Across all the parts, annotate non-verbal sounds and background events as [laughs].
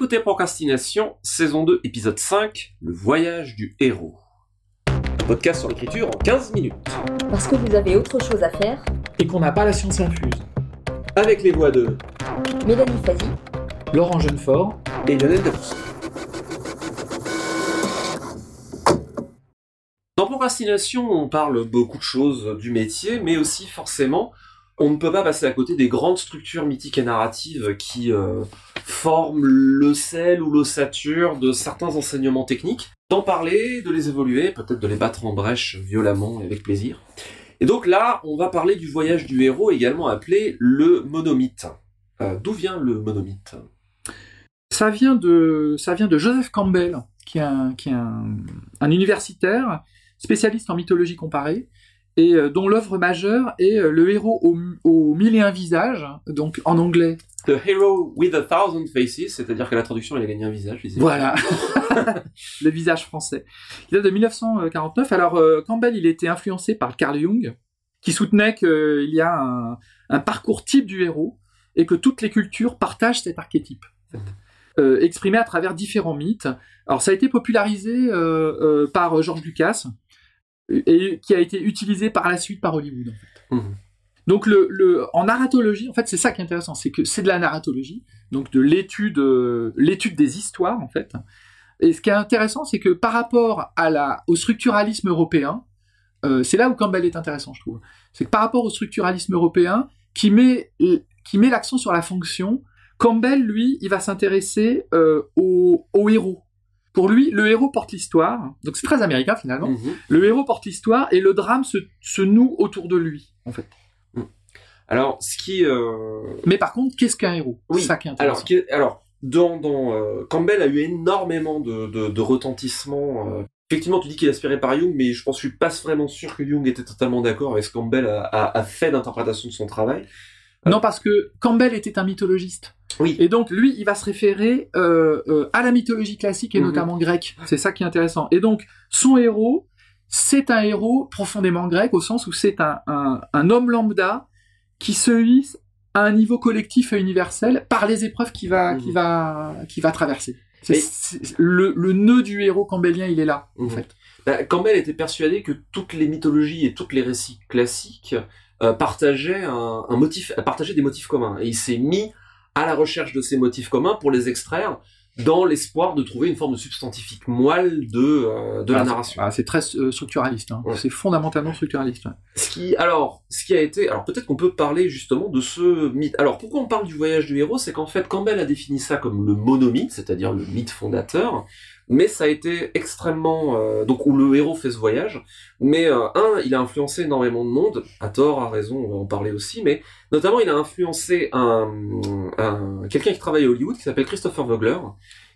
écoutez Procrastination, saison 2, épisode 5, Le voyage du héros. Un podcast sur l'écriture en 15 minutes. Parce que vous avez autre chose à faire, et qu'on n'a pas la science infuse. Avec les voix de Mélanie Fazi, Laurent Jeunefort, et Lionel Debrousse. Dans Procrastination, on parle beaucoup de choses du métier, mais aussi forcément, on ne peut pas passer à côté des grandes structures mythiques et narratives qui euh, forment le sel ou l'ossature de certains enseignements techniques. D'en parler, de les évoluer, peut-être de les battre en brèche violemment et avec plaisir. Et donc là, on va parler du voyage du héros, également appelé le monomythe. Euh, D'où vient le monomythe? Ça vient de, Joseph Campbell, qui est un universitaire spécialiste en mythologie comparée, et euh, dont l'œuvre majeure est euh, Le héros aux, aux mille et un visages, donc en anglais. The Hero with a Thousand Faces, c'est-à-dire que la traduction, il a gagné un visage. Voilà, [laughs] le visage français. Il date de 1949. Alors euh, Campbell, il était influencé par Carl Jung, qui soutenait qu'il y a un, un parcours type du héros et que toutes les cultures partagent cet archétype. en fait. Euh, exprimé à travers différents mythes. Alors ça a été popularisé euh, euh, par George Lucas et qui a été utilisé par la suite par Hollywood. En fait. Mhm. Donc le, le, en narratologie, en fait, c'est ça qui est intéressant, c'est que c'est de la narratologie, donc de l'étude, euh, l'étude des histoires en fait. Et ce qui est intéressant, c'est que par rapport à la, au structuralisme européen, euh, c'est là où Campbell est intéressant, je trouve. C'est que par rapport au structuralisme européen, qui met, qui met l'accent sur la fonction, Campbell, lui, il va s'intéresser euh, au, au héros. Pour lui, le héros porte l'histoire, donc c'est très américain finalement. Mhm. Le héros porte l'histoire et le drame se, se noue autour de lui, en fait. Alors, ce qui... euh, Mais par contre, qu'est-ce qu'un héros? Oui, ça qui est Alors, alors dans, dans euh, Campbell a eu énormément de, de, de retentissement. euh. Effectivement, tu dis qu'il est inspiré par Jung, mais je pense que je suis pas vraiment sûr que Jung était totalement d'accord avec ce que Campbell a, a, a fait d'interprétation de son travail. Non, parce que Campbell était un mythologiste. Oui. Et donc, lui, il va se référer euh, euh, à la mythologie classique et Mhm. notamment grecque. C'est ça qui est intéressant. Et donc, son héros, c'est un héros profondément grec au sens où c'est un, un, un homme lambda qui se hisse à un niveau collectif et universel par les épreuves qu'il va, Mhm. va, va traverser. Le nœud du héros campbellien, il est là, en Mhm. fait. Bah, Campbell était persuadé que toutes les mythologies et tous les récits classiques euh, partageaient un, un motif, partageaient des motifs communs. Et il s'est mis à la recherche de ces motifs communs pour les extraire dans l'espoir de trouver une forme de substantifique moelle de, euh, de la Ah, narration. ah, c'est très euh, structuraliste. hein. Ouais. C'est fondamentalement structuraliste. ouais. Ce qui, alors, ce qui a été, alors peut-être qu'on peut parler justement de ce mythe. Alors pourquoi on parle du voyage du héros, c'est qu'en fait Campbell a défini ça comme le monomythe, c'est-à-dire le mythe fondateur, mais ça a été extrêmement, euh, donc où le héros fait ce voyage. Mais euh, un, il a influencé énormément de monde, à tort, à raison, on va en parler aussi, mais notamment il a influencé un, un quelqu'un qui travaille à Hollywood qui s'appelle Christopher Vogler,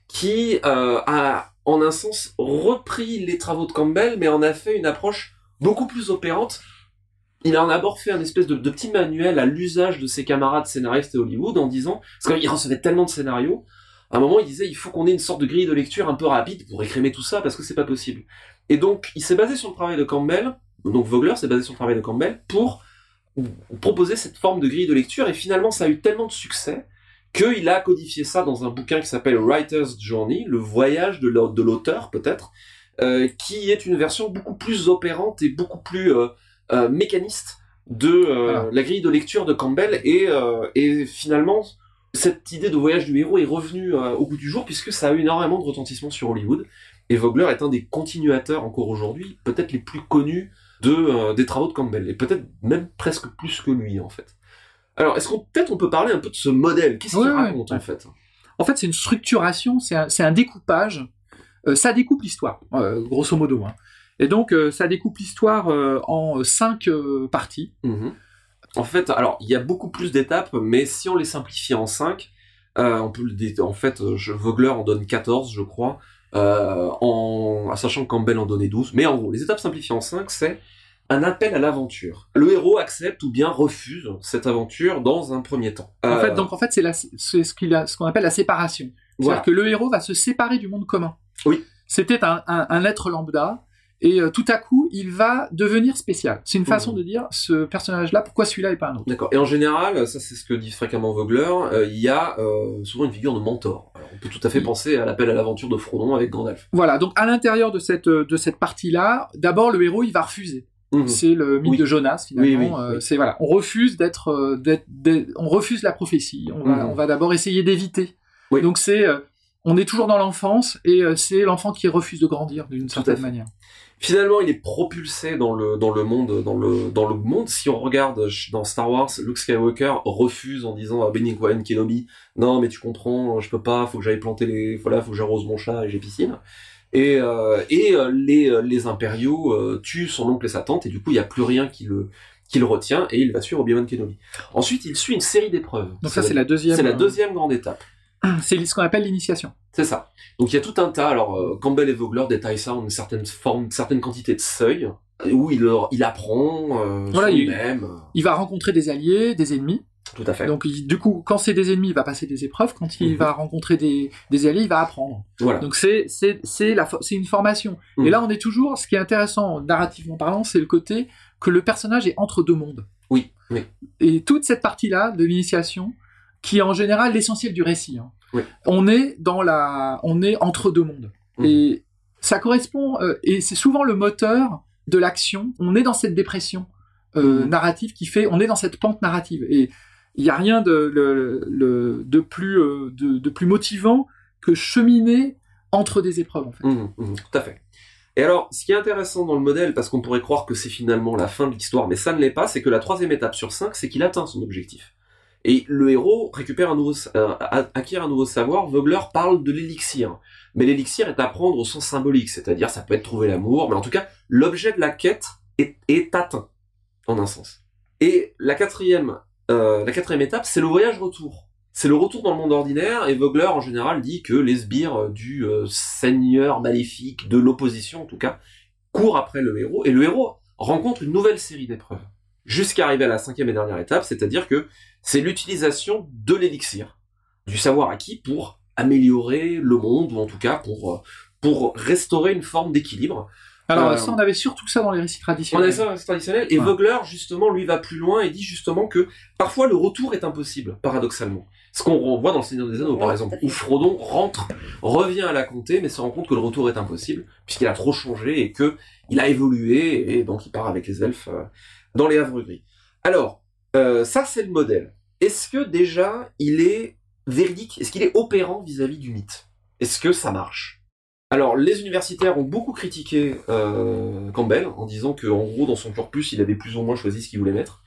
qui euh, a en un sens repris les travaux de Campbell, mais en a fait une approche beaucoup plus opérante il en a d'abord fait un espèce de, de petit manuel à l'usage de ses camarades scénaristes à Hollywood en disant, parce qu'il recevait tellement de scénarios, à un moment il disait il faut qu'on ait une sorte de grille de lecture un peu rapide pour écrémer tout ça parce que c'est pas possible. Et donc il s'est basé sur le travail de Campbell, donc Vogler s'est basé sur le travail de Campbell pour proposer cette forme de grille de lecture et finalement ça a eu tellement de succès qu'il a codifié ça dans un bouquin qui s'appelle Writer's Journey, le voyage de l'au- de l'auteur peut-être, euh, qui est une version beaucoup plus opérante et beaucoup plus euh, euh, mécaniste de Voilà. la grille de lecture de Campbell et, et finalement cette idée de voyage du héros est revenue euh, au bout du jour puisque ça a eu énormément de retentissement sur Hollywood et Vogler est un des continuateurs encore aujourd'hui peut-être les plus connus de euh, des travaux de Campbell et peut-être même presque plus que lui en fait. Alors est-ce qu'on peut-être on peut parler un peu de ce modèle? Qu'est-ce qu'il Ouais, ouais, raconte en fait? En fait, c'est une structuration, c'est un, découpage. Euh, ça découpe l'histoire, euh, grosso modo. hein. Et donc, ça découpe l'histoire en cinq parties. Mhm. En fait, alors il y a beaucoup plus d'étapes, mais si on les simplifie en 5, on peut le en fait, euh, je, Vogler en donne 14, je crois, euh, en sachant que Campbell en donnait 12. Mais en gros, les étapes simplifiées en 5, c'est un appel à l'aventure. Le héros accepte ou bien refuse cette aventure dans un premier temps. En Euh, fait, donc en fait, c'est ce qu'on appelle la séparation. voilà. C'est-à-dire que le héros va se séparer du monde commun. Oui. C'était un, un- un être lambda, et euh, tout à coup, il va devenir spécial. C'est une façon Mhm. de dire ce personnage-là, pourquoi celui-là et pas un autre. D'accord. Et en général, ça c'est ce que dit fréquemment Vogler, euh, il y a euh, souvent une figure de mentor. Alors on peut tout à fait penser à l'appel à l'aventure de Frodon avec Gandalf. Voilà, donc à l'intérieur de cette, de cette partie-là, d'abord le héros il va refuser. Mhm. C'est le mythe Oui. de Jonas finalement. Oui, oui, oui. C'est voilà, on refuse d'être, on refuse la prophétie. On va, Mhm. va d'abord essayer d'éviter. Donc c'est, on est toujours dans l'enfance et c'est l'enfant qui refuse de grandir d'une certaine manière. Finalement, il est propulsé dans le dans le monde dans le dans le monde. Si on regarde dans Star Wars, Luke Skywalker refuse en disant à Benny Cohen Kenobi, non mais tu comprends, je peux pas, faut que j'aille planter les, voilà, faut que j'arrose mon chat et j'ai piscine. Et euh, et euh, les euh, les impériaux euh, tuent son oncle et sa tante et du coup il y a plus rien qui le qui le retient et il va suivre Obi-Wan Kenobi. Ensuite, il suit une série d'épreuves. Donc ça c'est la deuxième. c'est la deuxième grande étape. C'est ce qu'on appelle l'initiation. C'est ça. Donc il y a tout un tas. Alors euh, Campbell et Vogler détaillent ça en une certaine forme, une certaine quantité de seuils où il il apprend euh, Voilà, il- lui-même. Il va rencontrer des alliés, des ennemis. Tout à fait. Donc il- du coup, quand c'est des ennemis, il va passer des épreuves. Quand il Mhm. va rencontrer des, des alliés, il va apprendre. voilà. Donc c'est une formation. Mhm. Et là, on est toujours. Ce qui est intéressant narrativement parlant, c'est le côté que le personnage est entre deux mondes. Oui, oui. Et toute cette partie-là de l'initiation, qui est en général l'essentiel du récit. hein. Oui. On est dans la, on est entre deux mondes. Mhm. Et ça correspond. euh, et c'est souvent le moteur de l'action. On est dans cette dépression euh, Mhm. narrative qui fait. On est dans cette pente narrative. Et il n'y a rien de, plus euh, de, de plus motivant que cheminer entre des épreuves en fait. Mhm, tout à fait. Et alors, ce qui est intéressant dans le modèle, parce qu'on pourrait croire que c'est finalement la fin de l'histoire, mais ça ne l'est pas, c'est que la troisième étape sur cinq, c'est qu'il atteint son objectif. Et le héros récupère euh, acquiert un nouveau savoir. Vogler parle de l'élixir. Mais l'élixir est à prendre au sens symbolique, c'est-à-dire ça peut être trouver l'amour, mais en tout cas, l'objet de la quête est, atteint, en un sens. Et la quatrième, euh, la quatrième étape, c'est le voyage retour. C'est le retour dans le monde ordinaire, et Vogler, en général, dit que les sbires du euh, seigneur maléfique, de l'opposition en tout cas, courent après le héros, et le héros rencontre une nouvelle série d'épreuves. Jusqu'à arriver à la cinquième et dernière étape, c'est-à-dire que c'est l'utilisation de l'élixir, du savoir acquis pour améliorer le monde, ou en tout cas pour, euh, pour restaurer une forme d'équilibre. Alors Euh, ça, on avait surtout ça dans les récits On traditionnels. a ça c'est traditionnel, et Ouais. Vogler, justement, lui va plus loin et dit justement que parfois le retour est impossible, paradoxalement. Ce qu'on voit dans le Seigneur des Anneaux, par exemple, où Frodon rentre, revient à la comté, mais se rend compte que le retour est impossible, puisqu'il a trop changé et que il a évolué, et donc il part avec les elfes euh, dans les Havres Gris. Alors, euh, ça c'est le modèle. Est-ce que déjà il est véridique? Est-ce qu'il est opérant vis-à-vis du mythe? Est-ce que ça marche? Alors, les universitaires ont beaucoup critiqué euh, Campbell en disant que, en gros, dans son corpus, il avait plus ou moins choisi ce qu'il voulait mettre.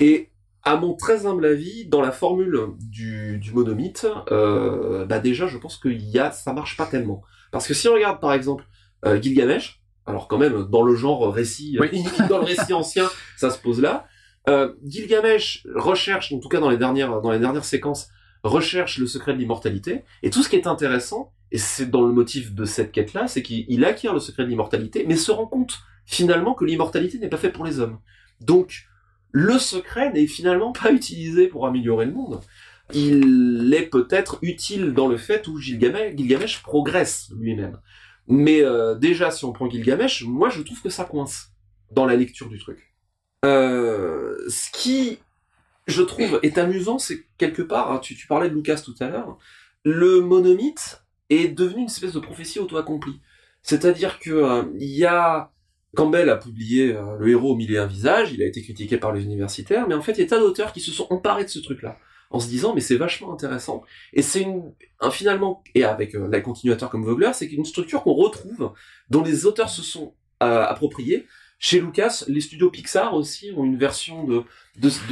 Et à mon très humble avis, dans la formule du, monomythe, euh, bah déjà, je pense que ça marche pas tellement. Parce que si on regarde, par exemple, Gilgamesh, alors quand même, dans le genre récit, Oui. [laughs] dans le récit ancien, ça se pose là. Euh, Gilgamesh recherche, en tout cas dans les dernières, dans les dernières séquences, recherche le secret de l'immortalité. Et tout ce qui est intéressant, et c'est dans le motif de cette quête-là, c'est qu'il il acquiert le secret de l'immortalité, mais se rend compte finalement que l'immortalité n'est pas faite pour les hommes. Donc, le secret n'est finalement pas utilisé pour améliorer le monde. Il est peut-être utile dans le fait où Gilgamesh, Gilgamesh progresse lui-même. Mais euh, déjà, si on prend Gilgamesh, moi je trouve que ça coince dans la lecture du truc. Euh, ce qui, je trouve, est amusant, c'est quelque part, hein, tu, parlais de Lucas tout à l'heure, le monomythe est devenu une espèce de prophétie auto-accomplie. C'est-à-dire que euh, il y a Campbell a publié euh, Le héros au mille et un visages, il a été critiqué par les universitaires, mais en fait, il y a tas d'auteurs qui se sont emparés de ce truc-là, en se disant, mais c'est vachement intéressant. Et c'est finalement, et avec euh, la continuateur comme Vogler, c'est une structure qu'on retrouve, dont les auteurs se sont euh, appropriés. Chez Lucas, les studios Pixar aussi ont une version de,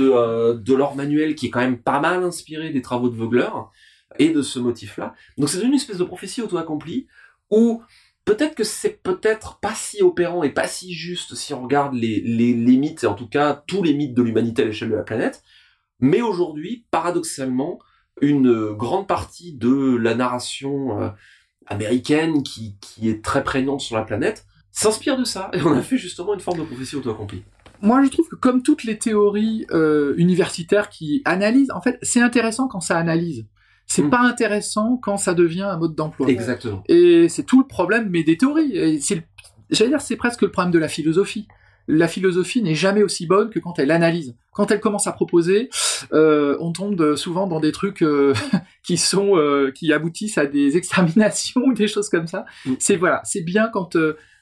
euh, de leur manuel qui est quand même pas mal inspiré des travaux de Vogler et de ce motif-là. Donc c'est une espèce de prophétie auto-accomplie où peut-être que c'est peut-être pas si opérant et pas si juste si on regarde les, les, les mythes, et en tout cas tous les mythes de l'humanité à l'échelle de la planète, mais aujourd'hui, paradoxalement, une grande partie de la narration euh, américaine qui, qui est très prégnante sur la planète s'inspire de ça, et on a fait justement une forme de prophétie auto-accomplie. Moi, je trouve que comme toutes les théories euh, universitaires qui analysent, en fait, c'est intéressant quand ça analyse. C'est Mm. pas intéressant quand ça devient un mode d'emploi. Exactement. Et c'est tout le problème, mais des théories. J'allais dire, c'est presque le problème de la philosophie. La philosophie n'est jamais aussi bonne que quand elle analyse. Quand elle commence à proposer, euh, on tombe souvent dans des trucs euh, [laughs] qui sont euh, qui aboutissent à des [laughs] exterminations ou des choses comme ça. Mm. C'est voilà, c'est bien quand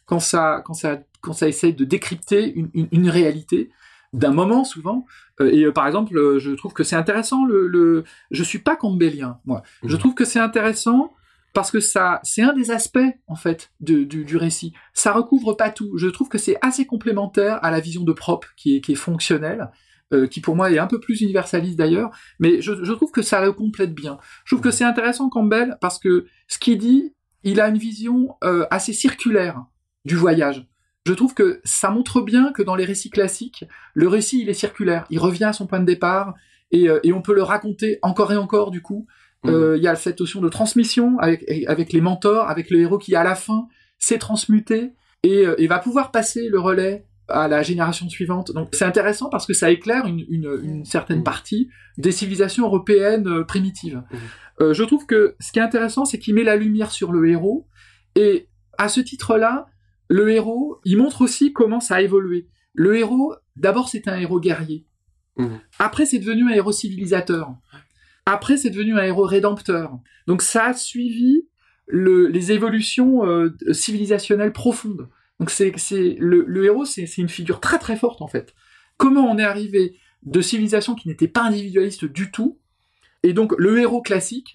quand ça quand ça quand ça essaye de décrypter une, une, une réalité d'un moment souvent. Et par exemple, je trouve que c'est intéressant. Le, le je suis pas campbellien, moi. Je Mhm. trouve que c'est intéressant parce que ça, c'est un des aspects en fait de- du, du récit. Ça recouvre pas tout. Je trouve que c'est assez complémentaire à la vision de Prop, qui est, qui est fonctionnelle, euh, qui pour moi est un peu plus universaliste d'ailleurs. Mais je, je trouve que ça le complète bien. Je trouve que c'est intéressant Campbell parce que ce qu'il dit, il a une vision euh, assez circulaire du voyage. Je trouve que ça montre bien que dans les récits classiques, le récit il est circulaire. Il revient à son point de départ et, euh, et on peut le raconter encore et encore du coup. Euh, Il y a cette notion de transmission avec, avec les mentors, avec le héros qui à la fin s'est transmuté et, euh, et va pouvoir passer le relais à la génération suivante. Donc c'est intéressant parce que ça éclaire une, une, une certaine Mhm. partie des civilisations européennes euh, primitives. Euh, je trouve que ce qui est intéressant, c'est qu'il met la lumière sur le héros et à ce titre-là, le héros, il montre aussi comment ça a évolué. Le héros, d'abord, c'est un héros guerrier. Après, c'est devenu un héros civilisateur. Après, c'est devenu un héros rédempteur. Donc, ça a suivi le- les évolutions euh, civilisationnelles profondes. Donc, c'est, le, héros, c'est, une figure très très forte en fait. Comment on est arrivé de civilisations qui n'étaient pas individualistes du tout, et donc le héros classique,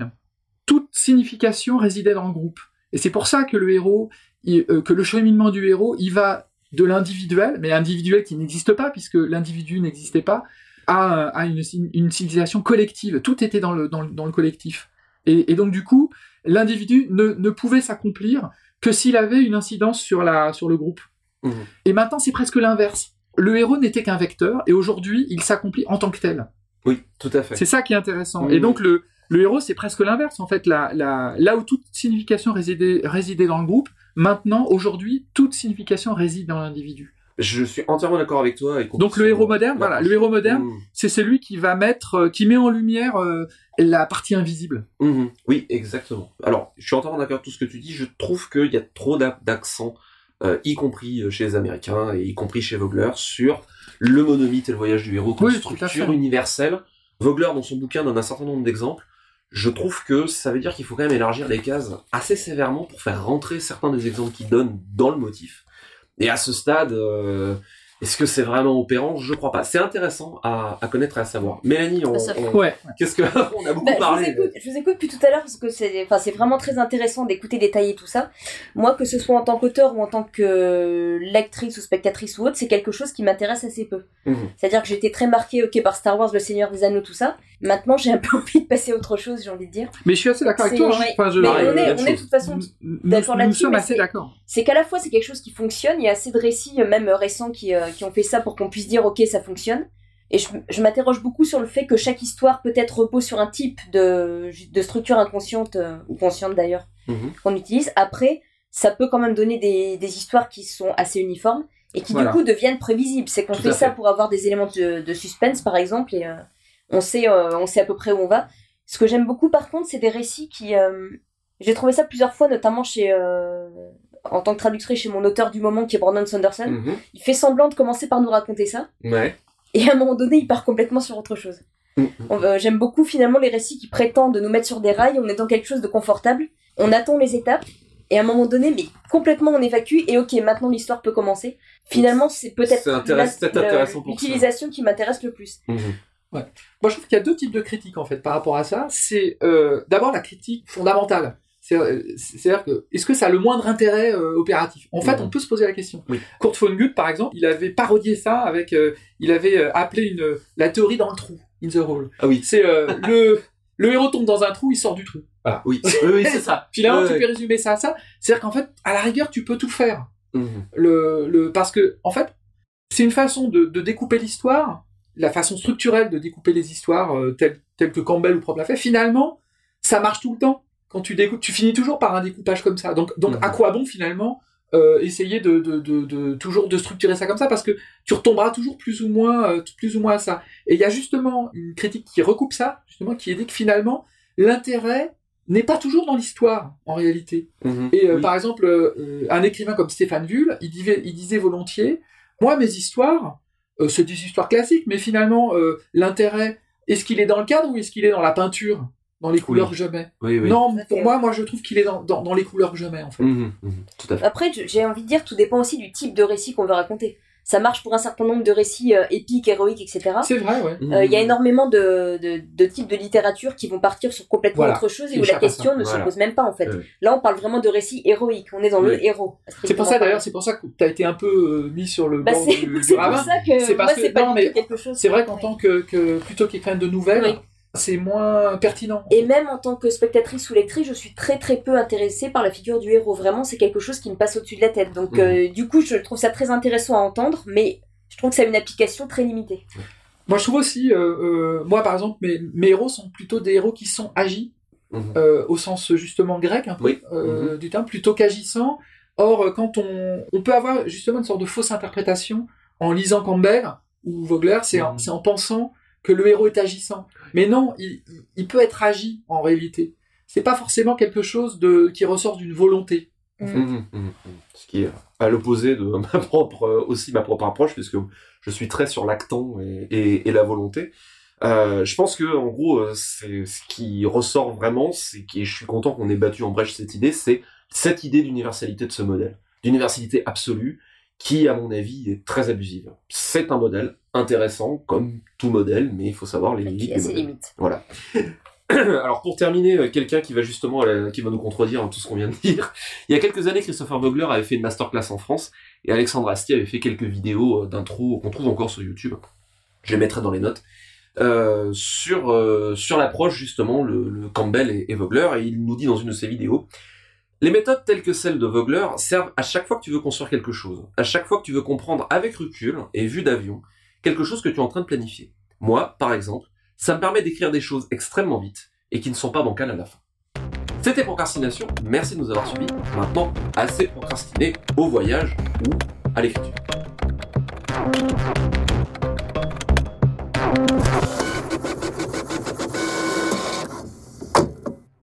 toute signification résidait dans le groupe. Et c'est pour ça que le héros, euh, que le cheminement du héros, il va de l'individuel, mais individuel qui n'existe pas puisque l'individu n'existait pas, à, à une, une civilisation collective. Tout était dans le, dans le, dans le collectif. Et, et donc du coup, l'individu ne, ne pouvait s'accomplir que s'il avait une incidence sur, la, sur le groupe. Mhm. Et maintenant, c'est presque l'inverse. Le héros n'était qu'un vecteur, et aujourd'hui, il s'accomplit en tant que tel. Oui, tout à fait. C'est ça qui est intéressant. Et donc le, le héros, c'est presque l'inverse. En fait, la, la, là où toute signification résidait, résidait dans le groupe, maintenant, aujourd'hui, toute signification réside dans l'individu. Je suis entièrement d'accord avec toi. et Donc le héros moderne, voilà, le héros moderne, c'est celui qui va mettre, euh, qui met en lumière euh, la partie invisible. Mhm. Oui, exactement. Alors, je suis entièrement d'accord avec tout ce que tu dis. Je trouve qu'il y a trop d'a- d'accent, euh, y compris chez les Américains et y compris chez Vogler, sur le monomythe et le voyage du héros comme Oui, structure universelle. Vogler, dans son bouquin, donne un certain nombre d'exemples. Je trouve que ça veut dire qu'il faut quand même élargir les cases assez sévèrement pour faire rentrer certains des exemples qu'il donne dans le motif. Et à ce stade, euh, est-ce que c'est vraiment opérant? Je crois pas. C'est intéressant à, à connaître et à savoir. Mélanie, on, fait- on- Ouais. qu'est-ce que [laughs] on a beaucoup Bah, je, vous parlé. écoute, je vous écoute depuis tout à l'heure parce que c'est enfin, c'est vraiment très intéressant d'écouter détailler tout ça. Moi, que ce soit en tant qu'auteur ou en tant que lectrice ou spectatrice ou autre, c'est quelque chose qui m'intéresse assez peu. Mhm. C'est-à-dire que j'étais très marquée ok, par Star Wars, Le Seigneur des Anneaux, tout ça. Maintenant, j'ai un peu [laughs] envie de passer à autre chose, j'ai envie de dire. Mais je suis assez d'accord avec toi. hein. ouais. Enfin, je- Mais on est, on est de toute façon nous, d'accord nous là-dessus, sommes mais assez d'accord. c'est qu'à la fois c'est quelque chose qui fonctionne, il y a assez de récits, euh, même récents, qui, euh, qui ont fait ça pour qu'on puisse dire ok ça fonctionne. Et je, je m'interroge beaucoup sur le fait que chaque histoire peut-être repose sur un type de, de structure inconsciente, euh, ou consciente d'ailleurs, Mhm. qu'on utilise. Après, ça peut quand même donner des, des histoires qui sont assez uniformes et qui Voilà. du coup deviennent prévisibles. C'est qu'on fait ça pour avoir des éléments de, de suspense par exemple et euh, on, sait, euh, on sait à peu près où on va. Ce que j'aime beaucoup par contre, c'est des récits qui... euh, j'ai trouvé ça plusieurs fois, notamment chez... euh, en tant que traductrice chez mon auteur du moment qui est Brandon Sanderson. Mhm. Il fait semblant de commencer par nous raconter ça. Ouais. Et à un moment donné, il part complètement sur autre chose. Mhm. J'aime beaucoup finalement les récits qui prétendent nous mettre sur des rails, on est dans quelque chose de confortable, on attend les étapes, et à un moment donné, mais complètement on évacue, et ok, maintenant l'histoire peut commencer. Finalement, c'est peut-être l'utilisation qui m'intéresse le plus. Mhm. Moi, je trouve qu'il y a deux types de critiques en fait par rapport à ça. C'est euh, d'abord la critique fondamentale. Euh, C'est-à-dire que est-ce que ça a le moindre intérêt euh, opératif? En fait, Mhm. on peut se poser la question. Oui. Kurt Vonnegut, par exemple, il avait parodié ça avec, euh, il avait appelé une la théorie dans le trou, in the hole. Ah oui. C'est [laughs] le le héros tombe dans un trou, il sort du trou. Voilà. Oui, [laughs] oui, oui, c'est ça. Finalement, Ouais, tu ouais. peux résumer ça à ça. C'est-à-dire qu'en fait, à la rigueur, tu peux tout faire. Mhm. le, le parce que en fait c'est une façon de, de découper l'histoire la façon structurelle de découper les histoires euh, telles telles que Campbell ou Propp l'a fait finalement ça marche tout le temps quand tu découpes tu finis toujours par un découpage comme ça donc donc Mhm. à quoi bon finalement euh, essayer de, de, de, de toujours de structurer ça comme ça? Parce que tu retomberas toujours plus ou moins euh, plus ou moins à ça et il y a justement une critique qui recoupe ça justement qui est dit que finalement l'intérêt n'est pas toujours dans l'histoire en réalité Mhm. et euh, Oui. par exemple, un écrivain comme Stéphane Vull, il il disait volontiers, Moi, mes histoires, euh, c'est des histoires classiques, mais finalement, euh, l'intérêt, est-ce qu'il est dans le cadre ou est-ce qu'il est dans la peinture dans les couleurs Oui. que je mets? Oui, oui. Non, pour moi, moi je trouve qu'il est dans, dans, dans les couleurs que je mets en fait. Mhm, mhm, tout à fait. Après, j'ai envie de dire, tout dépend aussi du type de récit qu'on veut raconter. Ça marche pour un certain nombre de récits euh, épiques, héroïques, etc. C'est vrai, ouais. Euh, Il y a énormément de, de, de types de littérature qui vont partir sur complètement Voilà. autre chose et où la question ne Voilà. se pose même pas en fait. Là, on parle vraiment de récits héroïques. On est dans le héros. C'est pour ça d'ailleurs, c'est pour ça que tu as été un peu euh, mis sur le Bah, bord c'est du, [laughs] du c'est pour ça que C'est pas non, mais tout quelque chose. C'est vrai qu'en Ouais. tant que, que plutôt qu'écrivain de nouvelles, Oui. C'est moins pertinent. Et même en tant que spectatrice ou lectrice, je suis très très peu intéressée par la figure du héros. Vraiment, c'est quelque chose qui me passe au-dessus de la tête. Donc, Mhm. euh, du coup, je trouve ça très intéressant à entendre, mais je trouve que ça a une application très limitée. Moi, je trouve aussi, euh, euh, moi par exemple, mes, mes héros sont plutôt des héros qui sont agis, Mhm. euh, au sens justement grec un peu, Oui. euh, du terme, plutôt qu'agissant. Or, quand on, on peut avoir justement une sorte de fausse interprétation en lisant Campbell ou Vogler, c'est en, Mhm. c'est en pensant que le héros est agissant. Mais non, il, peut être agi en réalité. C'est pas forcément quelque chose de qui ressort d'une volonté. Mhm, mhm, mhm. Ce qui est à l'opposé de [laughs] ma propre, euh, aussi ma propre approche, puisque je suis très sur l'actant et, et, et la volonté. Euh, je pense que en gros, euh, c'est ce qui ressort vraiment, c'est que je suis content qu'on ait battu en brèche cette idée, c'est cette idée d'universalité de ce modèle, d'universalité absolue, qui à mon avis est très abusive. C'est un modèle intéressant, comme tout modèle, mais il faut savoir les limites puis, des à ses limites. Voilà. [coughs] Alors pour terminer, euh, quelqu'un qui va justement, la- qui va nous contredire tout ce qu'on vient de dire. Il y a quelques années, Christopher Vogler avait fait une masterclass en France et Alexandre Astier avait fait quelques vidéos euh, d'intro qu'on trouve encore sur YouTube. Je les mettrai dans les notes. Euh, sur euh, sur l'approche justement le, le Campbell et, et Vogler et il nous dit dans une de ses vidéos les méthodes telles que celles de Vogler servent à chaque fois que tu veux construire quelque chose, à chaque fois que tu veux comprendre avec recul et vue d'avion quelque chose que tu es en train de planifier. Moi, par exemple, ça me permet d'écrire des choses extrêmement vite et qui ne sont pas bancales à la fin. C'était Procrastination, merci de nous avoir suivis. Maintenant, assez procrastiné au voyage ou à l'écriture.